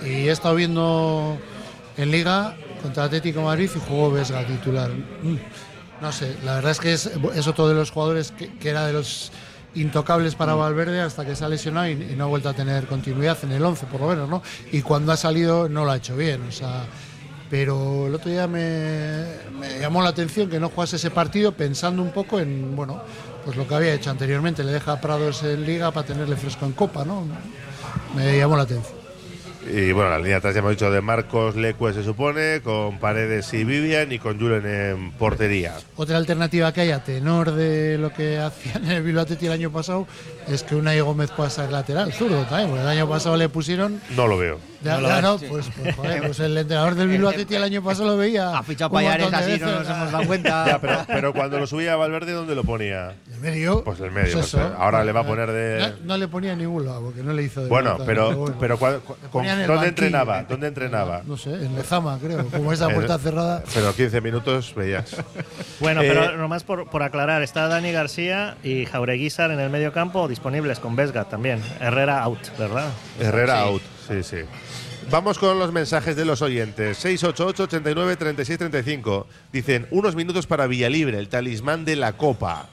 Y he estado viendo en Liga contra Atlético de Madrid y jugó Vesga titular. Mm, No sé, la verdad es que es, es otro de los jugadores que, que era de los intocables para Valverde hasta que se ha lesionado y, y no ha vuelto a tener continuidad en el 11, por lo menos, ¿no? Y cuando ha salido no lo ha hecho bien, o sea. Pero el otro día me, me llamó la atención que no jugase ese partido pensando un poco en, bueno, pues lo que había hecho anteriormente. Le deja a Prados en Liga para tenerle fresco en Copa, ¿no? Me llamó la atención. Y bueno, la línea atrás ya hemos dicho de Marcos Lecue se supone, con Paredes y Vivian y con Julen en portería. Otra alternativa que hay a tenor de lo que hacían en el Bilbao Athletic el año pasado es que Unai Gómez pueda ser lateral, zurdo también, porque el año pasado le pusieron No lo veo. Ya, No lo ya ves. no, pues, pues, joder, pues el entrenador del Bilbao Athletic el año pasado lo veía. Ha fichado Payares así, no nos hemos dado cuenta. Ya, pero, pero cuando lo subía a Valverde, ¿dónde lo ponía? ¿En medio? Pues el medio. Pues pues, eso. ahora le va a poner No, de. no le ponía en ningún lado, porque no le hizo de Bueno, vuelta, pero, bueno. pero ¿cuál- cu- Le con- ponía en el ¿dónde banquillo. entrenaba? ¿Dónde entrenaba? No sé, en Lezama, creo. Como esa (laughs) Eh, puerta cerrada. Pero 15 minutos veías. Bueno, Eh, pero nomás por, por aclarar, está Dani García y Jaureguizar en el medio campo disponibles con Vesga también. Herrera out, ¿verdad? Herrera Sí. out, sí, sí. Vamos con los mensajes de los oyentes. 688 89 36 35. Dicen, unos minutos para Villalibre, el talismán de la Copa.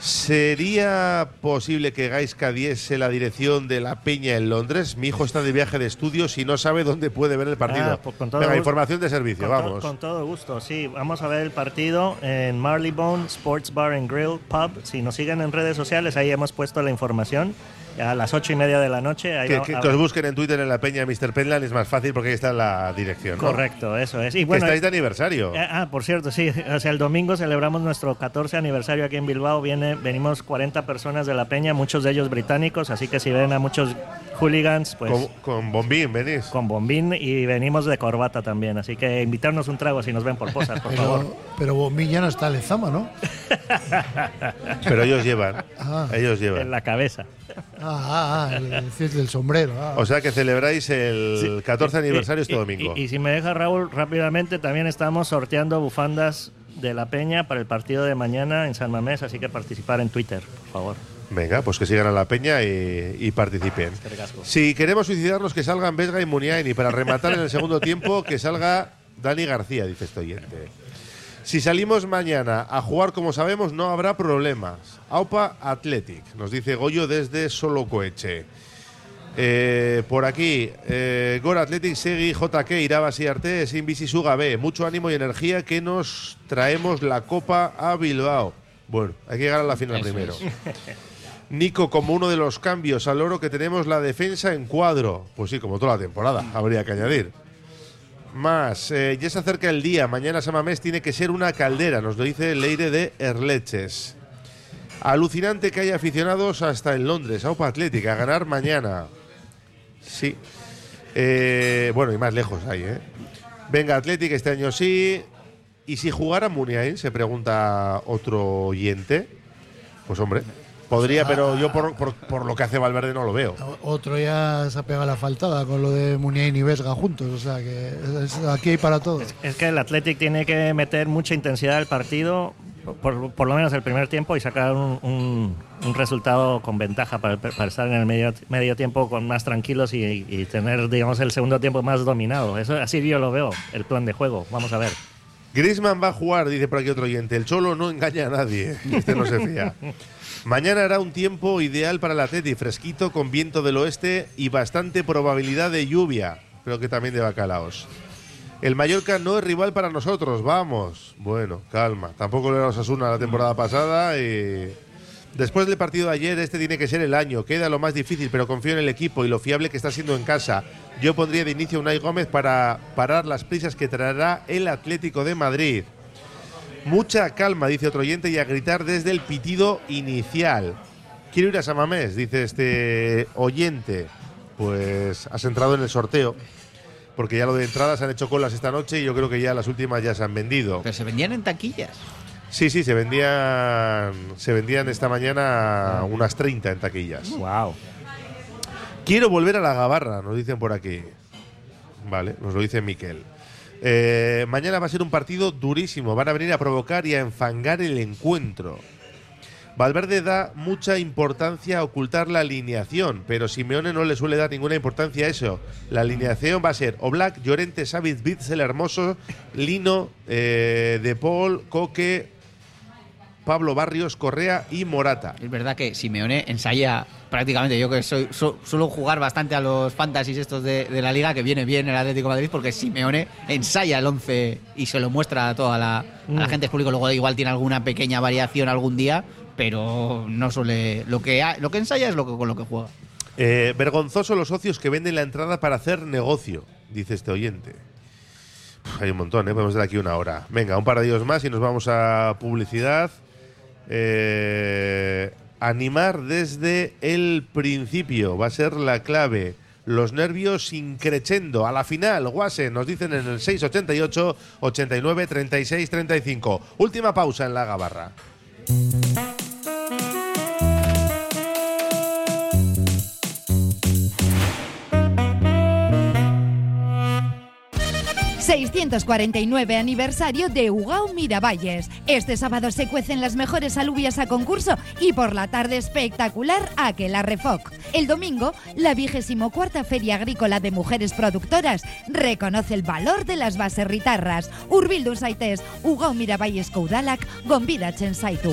¿Sería posible que Gaisca diese la dirección de la Peña en Londres? Mi hijo está de viaje de estudios y no sabe dónde puede ver el partido. Ah, pues con todo Venga, gusto. información de servicio, Con to- vamos. con todo gusto, sí. Vamos a ver el partido en Marleybone Sports Bar and Grill Pub. Si nos siguen en redes sociales, ahí hemos puesto la información. A las ocho y media de la noche. Ahí Que, va- que- os busquen en Twitter en la Peña Mr. Penland es más fácil porque ahí está la dirección. ¿no? Correcto, eso es. Y Que bueno, estáis de aniversario. Eh, Ah, por cierto, sí. O sea, el domingo celebramos nuestro 14 aniversario aquí en Bilbao. Viene, venimos 40 personas de la peña, muchos de ellos británicos, así que si ven a muchos hooligans, pues... Con, con bombín, venís. Con bombín y venimos de corbata también, así que invitarnos un trago si nos ven por posas, por favor. Pero, pero Bombilla no está en Lezama, ¿no? (laughs) Pero ellos llevan. Ah. Ellos llevan. En la cabeza. Ah, ah, ah, el, el del sombrero. ah. O sea que celebráis el 14 aniversario este Y- domingo. Y, y si me deja Raúl, rápidamente también estamos sorteando bufandas de la peña para el partido de mañana en San Mamés, así que participar en Twitter, por favor. Venga, pues que sigan a la peña y, y participen. Si queremos suicidarnos, que salgan Vesga y Muniain. Y para rematar en el segundo tiempo, que salga Dani García, dice este oyente. Si salimos mañana a jugar como sabemos, no habrá problemas. Aupa Athletic, nos dice Goyo desde Solocoeche. Eh, por aquí, eh, Gor Athletic, Segui, JK, Irabas y Arte, Sin Bici Suga B. Mucho ánimo y energía que nos traemos la copa a Bilbao. Bueno, hay que llegar a la final Eso primero. es. (laughs) Nico, como uno de los cambios al oro que tenemos la defensa en cuadro. Pues sí, como toda la temporada, habría que añadir. Más, eh, ya se acerca el día. Mañana Samamés tiene que ser una caldera, nos lo dice Leire de Erleches. Alucinante que haya aficionados hasta en Londres, Aupa Atlética, a ganar mañana. Sí. Eh, bueno, y más lejos hay, ¿eh? Venga, Atlético este año sí. ¿Y si jugara Muniain? Se pregunta otro oyente. Pues hombre, podría, pero yo por, por- por lo que hace Valverde no lo veo. Otro ya se ha pegado la faltada con lo de Muniain y Vesga juntos. O sea que es- aquí hay para todo. Es que el Athletic tiene que meter mucha intensidad al partido, por, por lo menos el primer tiempo, y sacar un, un- un resultado con ventaja para, para estar en el medio, medio tiempo con más tranquilos y, y tener, digamos, el segundo tiempo más dominado. Eso así yo lo veo, el plan de juego. Vamos a ver. Griezmann va a jugar, dice por aquí otro oyente. El Cholo no engaña a nadie. (laughs) Este no se fía. Mañana hará un tiempo ideal para el Atleti, fresquito, con viento del oeste y bastante probabilidad de lluvia. Creo que también de bacalaos. El Mallorca no es rival para nosotros, vamos. Bueno, calma. Tampoco le damos Osasuna la temporada pasada y... Después del partido de ayer, este tiene que ser el año. Queda lo más difícil, pero confío en el equipo y lo fiable que está siendo en casa. Yo pondría de inicio a Unai Gómez para parar las prisas que traerá el Atlético de Madrid. Mucha calma, dice otro oyente, y a gritar desde el pitido inicial. Quiero ir a Samamés, dice este oyente. Pues has entrado en el sorteo. porque ya lo de entradas han hecho colas esta noche y yo creo que ya las últimas ya se han vendido. Pero se vendían en taquillas. Sí, sí, se vendían, se vendían esta mañana unas 30 en taquillas. Wow. Quiero volver a la gabarra, nos dicen por aquí. Vale, nos lo dice Miquel. Eh, mañana va a ser un partido durísimo. Van a venir a provocar y a enfangar el encuentro. Valverde da mucha importancia a ocultar la alineación, pero Simeone no le suele dar ninguna importancia a eso. La alineación va a ser Oblak, Llorente, Savic, Bitzel, Hermoso, Lino, eh, De Paul, Coque, Pablo Barrios, Correa y Morata. Es verdad que Simeone ensaya prácticamente, yo que soy, su- suelo jugar bastante a los fantasies estos de, de la liga, que viene bien el Atlético de Madrid, porque Simeone ensaya el 11 y se lo muestra a toda la, a la Mm. gente del público. Luego igual tiene alguna pequeña variación algún día, pero no suele. Lo que, ha- lo que ensaya es lo que, con lo que juega. Eh, vergonzoso los socios que venden la entrada para hacer negocio, dice este oyente. Uf, hay un montón, ¿eh? podemos dar aquí una hora. Venga, un par de días más y nos vamos a publicidad. Eh, animar desde el principio va a ser la clave. Los nervios increchendo. A la final, Guase, nos dicen en el 688 89 36 35. Última pausa en la gabarra. 649 aniversario de Ugao Miravalles. Este sábado se cuecen las mejores alubias a concurso y por la tarde espectacular Aquela Refoc. El domingo, la vigésimo cuarta Feria Agrícola de Mujeres Productoras reconoce el valor de las baserritarras. Urbildu Saites, Ugao Miravalles Koudalak, Gombida Chensaitu.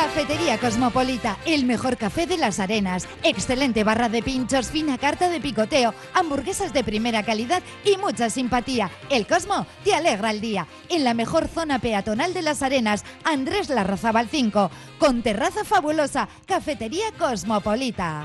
Cafetería Cosmopolita, el mejor café de las arenas. Excelente barra de pinchos, fina carta de picoteo, hamburguesas de primera calidad y mucha simpatía. El Cosmo te alegra el día. En la mejor zona peatonal de las arenas, Andrés Larrazabal 5, con terraza fabulosa, Cafetería Cosmopolita.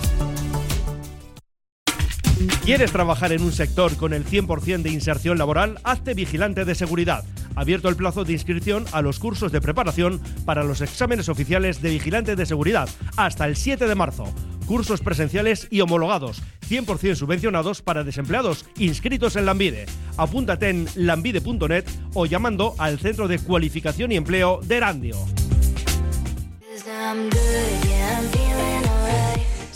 ¿Quieres trabajar en un sector con el 100% de inserción laboral? Hazte vigilante de seguridad. Abierto el plazo de inscripción a los cursos de preparación para los exámenes oficiales de vigilante de seguridad hasta el 7 de marzo. Cursos presenciales y homologados, 100% subvencionados para desempleados inscritos en Lambide. Apúntate en lambide.net o llamando al Centro de Cualificación y Empleo de Erandio.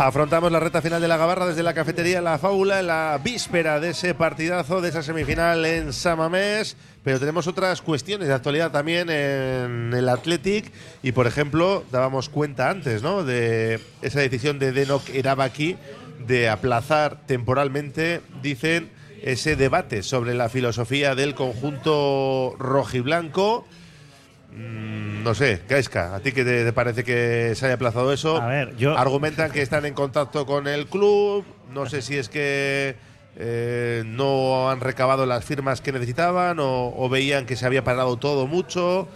(laughs) Afrontamos la reta final de la Gabarra desde la cafetería La Fábula en la víspera de ese partidazo, de esa semifinal en Samamés. Pero tenemos otras cuestiones de actualidad también en el Athletic. Y por ejemplo, dábamos cuenta antes ¿no? de esa decisión de Denok Erabaki de aplazar temporalmente, dicen, ese debate sobre la filosofía del conjunto rojiblanco. Mm, no sé, Gaisca, ¿a ti qué te, te parece que se haya aplazado eso? A ver, yo- Argumentan que están en contacto con el club, no sé si es que eh, no han recabado las firmas que necesitaban o, o veían que se había parado todo mucho.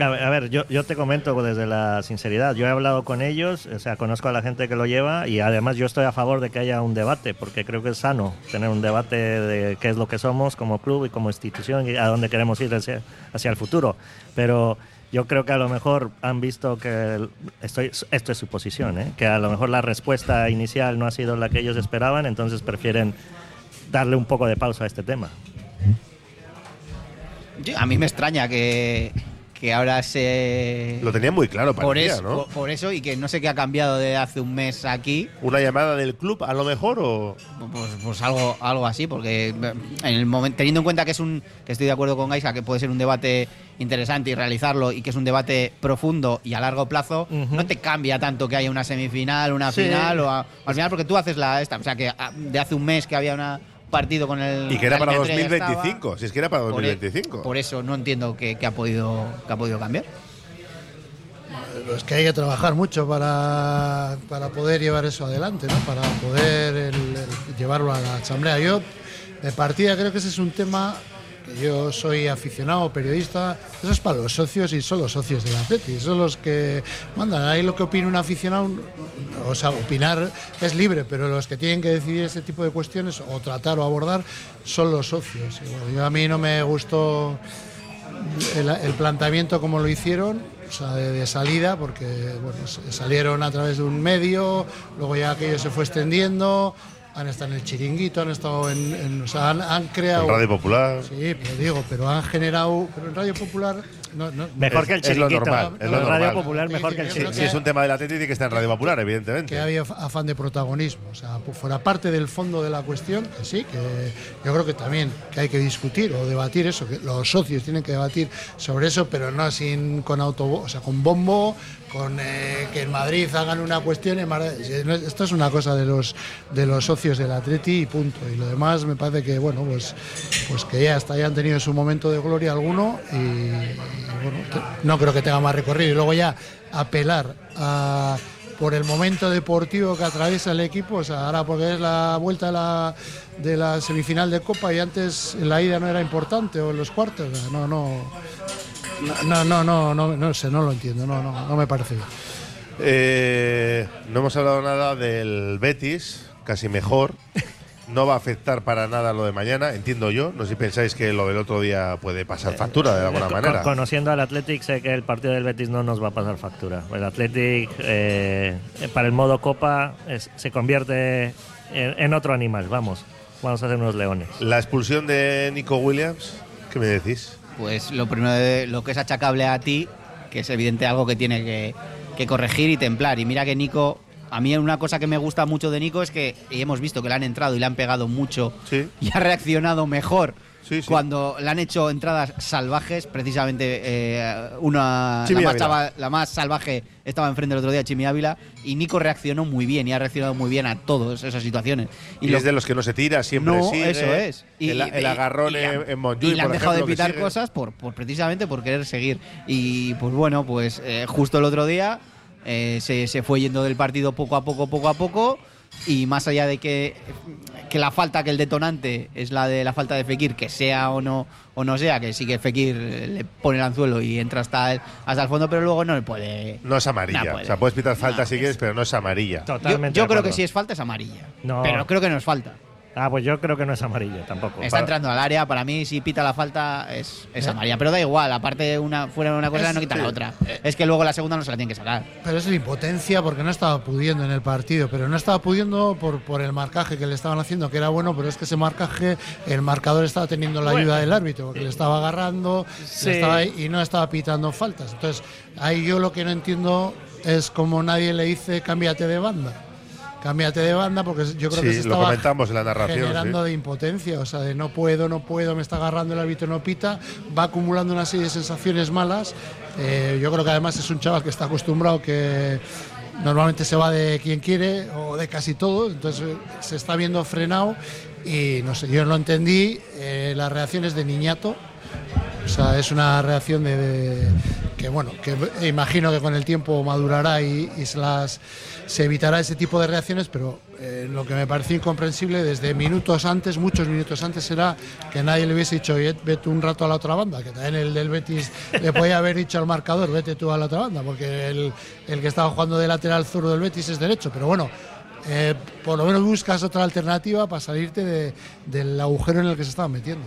A ver, a ver, yo, yo te comento desde la sinceridad. Yo he hablado con ellos, o sea, conozco a la gente que lo lleva y además yo estoy a favor de que haya un debate, porque creo que es sano tener un debate de qué es lo que somos como club y como institución y a dónde queremos ir hacia, hacia el futuro. Pero yo creo que a lo mejor han visto que, estoy, esto es su posición, ¿eh? que a lo mejor la respuesta inicial no ha sido la que ellos esperaban, entonces prefieren darle un poco de pausa a este tema. A mí me extraña que, que ahora se. Lo tenía muy claro, por parecía, eso, ¿no? por, por eso y que no sé qué ha cambiado de hace un mes aquí. ¿Una llamada del club a lo mejor o...? Pues, pues algo, algo así, porque eh, en el momento, teniendo en cuenta que es un, que estoy de acuerdo con Gaisa, que puede ser un debate interesante y realizarlo y que es un debate profundo y a largo plazo, no te cambia tanto que haya una semifinal, una Sí. final o a- al final porque tú haces la esta, o sea que ah, de hace un mes que había una partido con el Y que era para eliminatoria ya estaba. 2025, si es que era para Por e- 2025. Por eso no entiendo que, que ha podido que ha podido cambiar. Es que hay que trabajar mucho para, para poder llevar eso adelante, ¿no? para poder el- el llevarlo a la asamblea. Yo, de partida, creo que ese es un tema yo soy aficionado, periodista, eso es para los socios y son los socios del Atleti, son los que mandan. Ahí lo que opina un aficionado, o sea, opinar es libre, pero los que tienen que decidir ese tipo de cuestiones o tratar o abordar son los socios. Yo a mí no me gustó el, planteamiento como lo hicieron, o sea, de, salida, porque bueno, salieron a través de un medio, luego ya aquello se fue extendiendo, han estado en el chiringuito, han estado en, en- o sea, han, han creado... En Radio Popular. Sí, pero digo, pero han generado, pero en Radio Popular no, no- Mejor que el Es- es lo chiringuito. normal, es lo Radio normal. Popular mejor que el chiringuito. si es un tema del Atlético, tiene que estar en Radio Popular, evidentemente. que había af- afán de protagonismo. O sea, pu- fuera parte del fondo de la cuestión, que sí, que yo creo que también que hay que discutir o debatir eso, que los socios tienen que debatir sobre eso, pero no sin con autobús, o sea, con bombo, con eh, que en Madrid hagan una cuestión. en es- Esto es una cosa de los de los socios del Atleti y punto. Y lo demás me parece que bueno, pues pues que ya hasta hayan tenido su momento de gloria alguno y, no creo que tenga más recorrido. Y luego ya apelar a por el momento deportivo que atraviesa el equipo, o sea, ahora porque es la vuelta de la, de la semifinal de Copa y antes en la ida no era importante o en los cuartos, o sea, no, no, no, no, no, no, no sé, no lo entiendo, no, no, no me parece bien. Eh, no hemos hablado nada del Betis, casi mejor. (laughs) No va a afectar para nada lo de mañana, entiendo yo. No sé si pensáis que lo del otro día puede pasar factura de alguna Eh, Con- manera. Conociendo al Athletic, sé que el partido del Betis no nos va a pasar factura. El Athletic, eh, para el modo Copa, es- se convierte en, en otro animal. Vamos, vamos a hacer unos leones. La expulsión de Nico Williams, ¿qué me decís? Pues lo primero de lo que es achacable a ti, que es evidente algo que tiene que, que corregir y templar. Y mira que Nico, a mí una cosa que me gusta mucho de Nico es que y hemos visto que le han entrado y le han pegado mucho y ha reaccionado mejor. Cuando le han hecho entradas salvajes, precisamente eh, una la más, Ávila. chava- la más salvaje estaba enfrente el otro día, Chimi Ávila, y Nico reaccionó muy bien y ha reaccionado muy bien a todas esas situaciones. Y, lo- es de los que no se tira, siempre no, sigue. eso es. el, el agarrón y en, en Montjuic, y le han por dejado de ejemplo, pitar cosas por, por precisamente por querer seguir. Y pues bueno, pues eh, justo el otro día eh, se, se fue yendo del partido poco a poco, poco a poco. Y más allá de que, que la falta, que el detonante es la de la falta de Fekir, que sea o no o no sea, que sí que Fekir le pone el anzuelo y entra hasta el, hasta el fondo, pero luego no le puede. No es amarilla. No puede. o sea, puedes pitar falta si quieres, pero no es amarilla. Yo, yo creo que si es falta es amarilla. No. Pero creo que no es falta. Ah, pues yo creo que no es amarillo tampoco. Está entrando al área, para mí si pita la falta es, es amarilla, pero da igual, aparte una fuera una cosa Es- no quita la otra. Es que luego la segunda no se la tienen que sacar. Pero es la impotencia porque no estaba pudiendo en el partido, pero no estaba pudiendo por, por el marcaje que le estaban haciendo, que era bueno, pero es que ese marcaje, el marcador estaba teniendo la ayuda del árbitro, porque le estaba agarrando le Sí. estaba- y no estaba pitando faltas. Entonces, ahí yo lo que no entiendo es como nadie le dice cámbiate de banda. Cámbiate de banda, porque yo creo que se lo estaba comentamos en la narración, generando sí. de impotencia, o sea, de no puedo, no puedo, me está agarrando el árbitro, no pita, va acumulando una serie de sensaciones malas. Eh, yo creo que además es un chaval que está acostumbrado que normalmente se va de quien quiere o de casi todo, entonces eh, se está viendo frenado y no sé, yo no entendí eh, las reacciones de Niñato. O sea, es una reacción de, de- que bueno, que imagino que con el tiempo madurará y, y se las se evitará ese tipo de reacciones, pero eh, lo que me pareció incomprensible desde minutos antes, muchos minutos antes, era que nadie le hubiese dicho, "Oye, vete un rato a la otra banda, que también el del Betis le podía haber dicho al marcador, vete tú a la otra banda, porque el, el que estaba jugando de lateral zurdo del Betis es derecho, pero bueno. eh, por lo menos buscas otra alternativa para salirte de- del agujero en el que se estaban metiendo.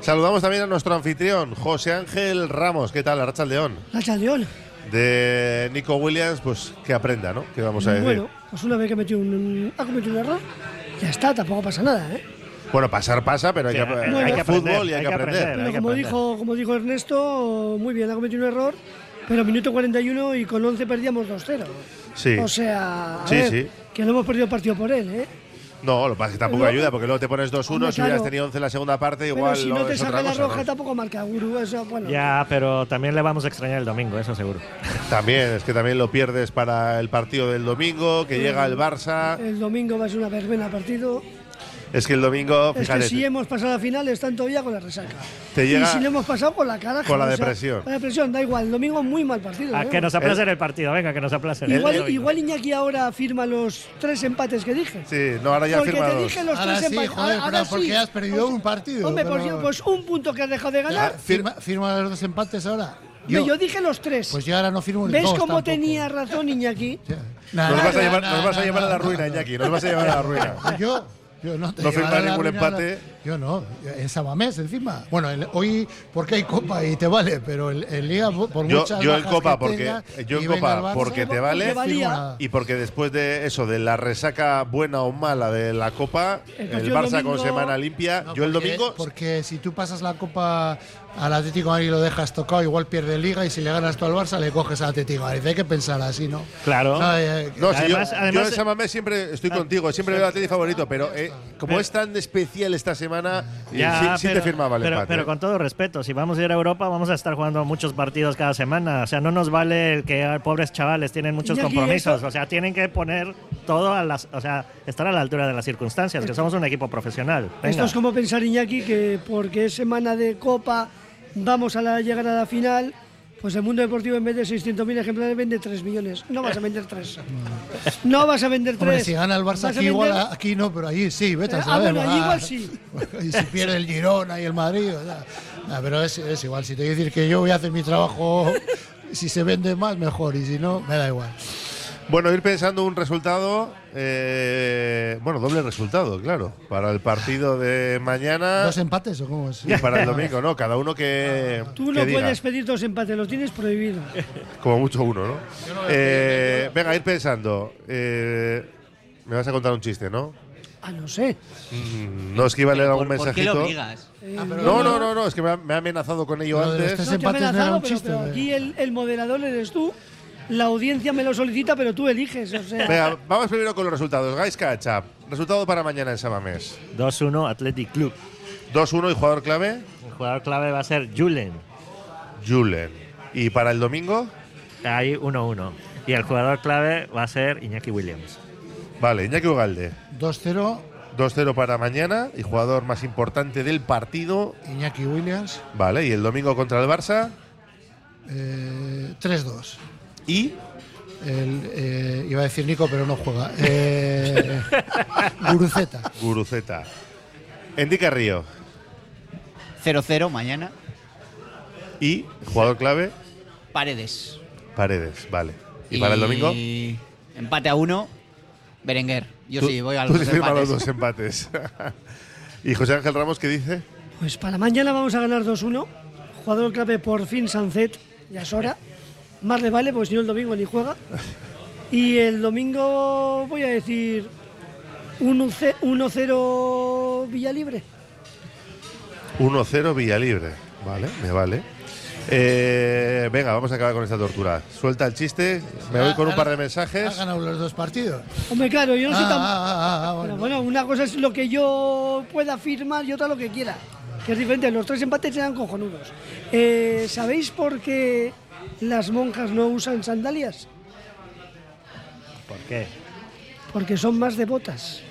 Saludamos también a nuestro anfitrión, José Ángel Ramos. ¿Qué tal, Arracha León? Racha León. De Nico Williams, pues que aprenda, ¿no? ¿Qué vamos a decir? Bueno, pues una vez que metió un, ha cometido un error, ya está, tampoco pasa nada, ¿eh? Bueno, pasar pasa, pero hay, Sí, que, hay hay que que aprender, fútbol y hay, hay que que aprender. como dijo, como dijo Ernesto, muy bien, ha cometido un error, pero minuto 41 y con 11 perdíamos 2-0. Sí. O sea, a Sí, ver, sí. que no hemos perdido el partido por él, ¿eh? No, lo que pasa es que tampoco Luego- ayuda, porque luego te pones 2-1, Hombre, si hubieras claro. tenido 11 en la segunda parte, igual pero si lo- no te saca la cosa, roja, ¿no? tampoco marca Guru, eso, bueno. Ya, pero también le vamos a extrañar el domingo, eso seguro. También, es que también lo pierdes para el partido del domingo, que llega el Barça. El domingo va a ser una verbena partido. Es que el domingo, Es que fíjate, si hemos pasado a la final, están todavía con la resaca. Te llega y si no hemos pasado con la cara. con la o sea, depresión. La depresión, da igual. El domingo muy mal partido. A ¿eh? que nos aplacen el partido, venga, que nos aplacen. Igual, igual Iñaki ahora firma los tres empates que dije. Sí, no, ahora ya Porque firma te dos. dije los Ahora tres sí, empates. joder, ahora pero sí. porque has perdido Pues- un partido, Hombre, pues, pero- pues un punto que has dejado de ganar. Ya, firma, firma los dos empates ahora. Hombre, Yo, dije los tres. Pues yo ahora no firmo el ¿Ves dos cómo tampoco. tenía razón Iñaki? Nos vas a llevar, a, la ruina. Iñaki, nos vas a llevar a la ruina. Yo, yo no te No llevaré firmar a la ningún empate. Yo no, en Samamés encima. Bueno, el- hoy porque hay Copa y te vale, pero en, en Liga por Yo, muchas yo en Copa que porque tenga, yo en Copa el Barça, porque te vale y porque después de eso de la resaca buena o mala de la Copa, El el, Barça domingo- con semana limpia, No, yo el domingo Porque si tú pasas la Copa al Atlético de Madrid lo dejas tocado, igual pierde Liga y si le ganas tú al Barça le coges al Atlético de Madrid. Hay que pensar así, ¿no? Claro. No, eh, No, si yo- Además- yo, además- en San Mamés siempre estoy contigo, siempre veo a Atleti favorito, pero eh, como es tan especial esta semana, eh, Ya, sí, sí pero, te firmaba el pero, empate. pero con todo respeto, si vamos a ir a Europa, vamos a estar jugando muchos partidos cada semana. O sea, no nos vale el que ah, pobres chavales tienen muchos compromisos. O sea, tienen que poner todo a las. O sea, estar a la altura de las circunstancias, que somos un equipo profesional. Esto es como pensar, Iñaki, que porque es semana de Copa, vamos a la, llegar a la final, pues el mundo deportivo en vez de 600.000 ejemplares vende 3 millones. No vas a vender 3. No vas a vender 3. Hombre, si gana el Barça aquí igual, vender- aquí no, pero allí sí, vete a Ah, saber. bueno, allí igual sí. (laughs) y si pierde el Girona y el Madrid, o sea, ah, pero es, es igual. Si te voy a decir que yo voy a hacer mi trabajo, (laughs) si se vende más, mejor, y si no, me da igual. Bueno, ir pensando un resultado, eh, bueno, doble resultado, claro, para el partido de mañana ¿Dos empates o cómo es? y para el domingo, ¿no? Cada uno que, Tú que no diga. puedes pedir dos empates, los tienes prohibido. Como mucho uno, ¿no? Eh, venga, ir pensando. Eh, me vas a contar un chiste, ¿no? Ah, no sé. Mm, No, es que iba a leer algún ¿Por qué mensajito. lo obligas? No, no, no, no, es que me ha, me ha amenazado con ello antes. No te he empates no era amenazado, un pero, chiste. pero de- aquí el, el moderador eres tú. La audiencia me lo solicita, pero tú eliges. O sea, Venga, vamos primero con los resultados. Guys Catch Resultado para mañana en Samamés. 2-1 Athletic Club. 2-1 y jugador clave, El jugador clave va a ser Julen. Julen. ¿Y para el domingo? Ahí 1-1. Y el jugador clave va a ser Iñaki Williams. Vale, Iñaki Ugalde. 2-0, 2-0 para mañana y jugador más importante del partido. Iñaki Williams. Vale, y el domingo contra el Barça. eh, 3-2. Y El, eh, iba a decir Nico, pero no juega. Eh, (laughs) Guruceta. Guruceta. Endica Río. 0-0 mañana. Y jugador clave, Paredes. Paredes. Vale. ¿Y, para el domingo? Empate a uno. Berenguer. Yo sí, voy a tú sí empates. los dos empates. (laughs) ¿Y José Ángel Ramos qué dice? Pues para mañana vamos a ganar 2-1. Jugador clave por fin Sancet, ya es hora. Más le vale, porque si no el domingo ni juega. Y el domingo voy a decir 1-0 1-0 Villalibre. 1-0 Villalibre. Vale, me vale. Eh, venga, vamos a acabar con esta tortura. Suelta el chiste, me voy con un par de mensajes. Ha ganado los dos partidos. Hombre, claro, yo no soy Ah, tan. ah, ah, ah, Pero bueno. bueno, una cosa es lo que yo pueda afirmar y otra lo que quiera. Que es diferente. Los tres empates eran cojonudos. Eh, ¿Sabéis por qué las monjas no usan sandalias? ¿Por qué? Porque son más devotas. (laughs)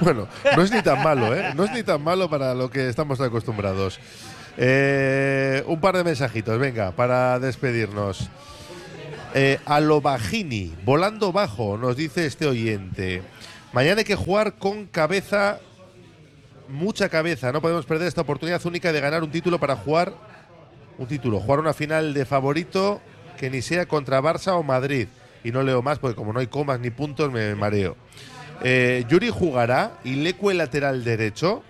Bueno, no es ni tan malo, ¿eh? No es ni tan malo para lo que estamos acostumbrados. Eh, un par de mensajitos, venga, para despedirnos. Eh, a lo bajini, volando bajo, nos dice este oyente. Mañana hay que jugar con cabeza, mucha cabeza. No podemos perder esta oportunidad única de ganar un título para jugar un título, jugar una final de favorito que ni sea contra Barça o Madrid. Y no leo más porque como no hay comas ni puntos me mareo. Eh, Yuri jugará y Lecu el lateral derecho.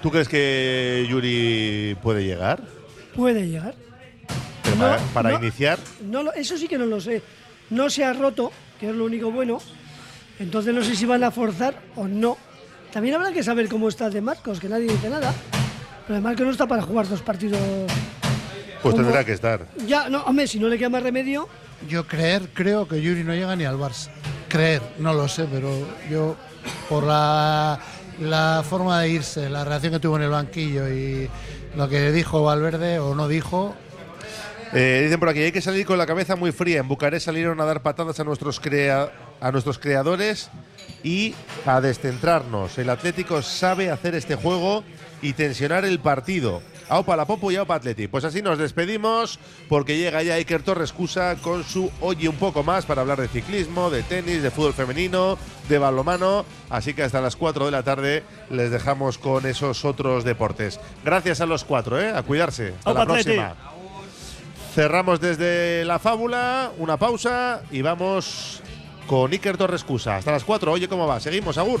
¿Tú crees que Yuri puede llegar? Puede llegar. Pero No, para para no. iniciar, No, eso sí que no lo sé. No se ha roto, que es lo único bueno. Entonces no sé si van a forzar o no. También habrá que saber cómo está de Marcos, que nadie dice nada. Pero de Marcos no está para jugar dos partidos. pues ¿Cómo? tendrá que estar. Ya, no, hombre, si no le queda más remedio, Yo creer, creo que Yuri no llega ni al Barça. Creer, no lo sé, pero yo, por la, la forma de irse, la reacción que tuvo en el banquillo y lo que dijo Valverde o no dijo, Eh, dicen por aquí, hay que salir con la cabeza muy fría. En Bucarest salieron a dar patadas a nuestros, crea- a nuestros creadores y a descentrarnos. El Atlético sabe hacer este juego y tensionar el partido. Aupa la Popo y Aupa Atleti. Pues así nos despedimos porque llega ya Iker Torres Cusa con su Oye un poco más para hablar de ciclismo, de tenis, de fútbol femenino, de balomano. Así que hasta las 4 de la tarde les dejamos con esos otros deportes. Gracias a los cuatro, ¿eh? A cuidarse. Hasta la Atleti. próxima. Cerramos desde la fábula, una pausa y vamos con Iker Torres Cusa. Hasta las 4. Oye, ¿cómo va? Seguimos, Agur.